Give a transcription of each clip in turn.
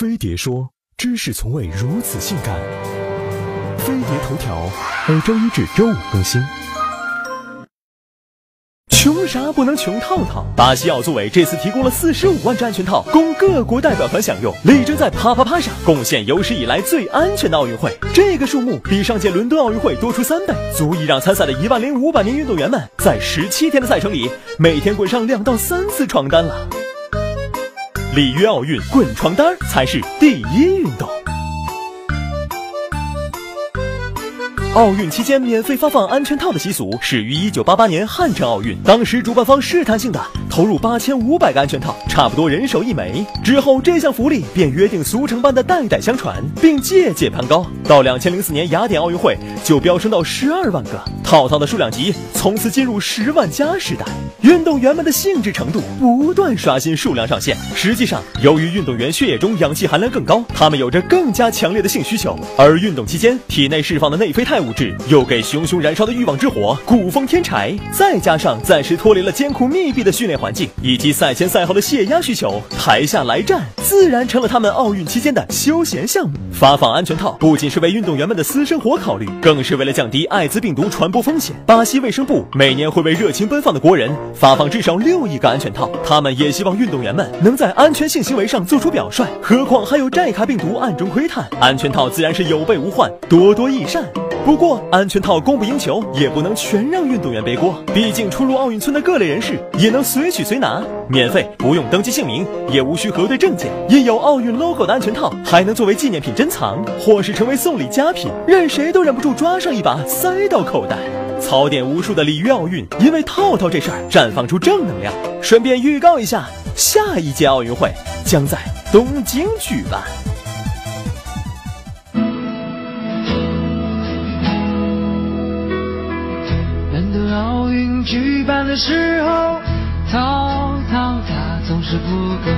飞碟说：“知识从未如此性感。”飞碟头条每周一至周五更新。穷啥不能穷套套？巴西奥组委这次提供了四十五万只安全套，供各国代表团享用，力争在啪啪啪上贡献有史以来最安全的奥运会。这个数目比上届伦敦奥运会多出三倍，足以让参赛的一万零五百名运动员们在十七天的赛程里，每天滚上两到三次床单了。里约奥运滚床单才是第一运动。奥运期间免费发放安全套的习俗始于一九八八年汉城奥运，当时主办方试探性的投入八千五百个安全套，差不多人手一枚。之后这项福利便约定俗成般的代代相传，并节节攀高。到两千零四年雅典奥运会，就飙升到十二万个套套的数量级，从此进入十万加时代。运动员们的兴致程度不断刷新数量上限。实际上，由于运动员血液中氧气含量更高，他们有着更加强烈的性需求，而运动期间体内释放的内啡肽。物质又给熊熊燃烧的欲望之火鼓风添柴，再加上暂时脱离了艰苦密闭的训练环境，以及赛前赛后的泄压需求，台下来战自然成了他们奥运期间的休闲项目。发放安全套不仅是为运动员们的私生活考虑，更是为了降低艾滋病毒传播风险。巴西卫生部每年会为热情奔放的国人发放至少六亿个安全套，他们也希望运动员们能在安全性行为上做出表率。何况还有寨卡病毒暗中窥探，安全套自然是有备无患，多多益善。不过，安全套供不应求，也不能全让运动员背锅。毕竟，出入奥运村的各类人士也能随取随拿，免费，不用登记姓名，也无需核对证件。印有奥运 logo 的安全套还能作为纪念品珍藏，或是成为送礼佳品，任谁都忍不住抓上一把塞到口袋。槽点无数的里约奥运，因为套套这事儿绽放出正能量。顺便预告一下，下一届奥运会将在东京举办。奥运举办的时候，套套它总是不够。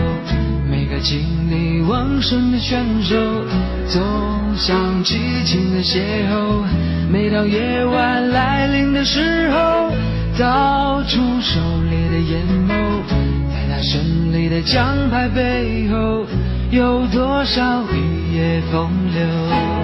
每个精力旺盛的选手，总想激情的邂逅。每当夜晚来临的时候，倒出狩猎的眼眸。在他胜利的奖牌背后，有多少雨夜风流？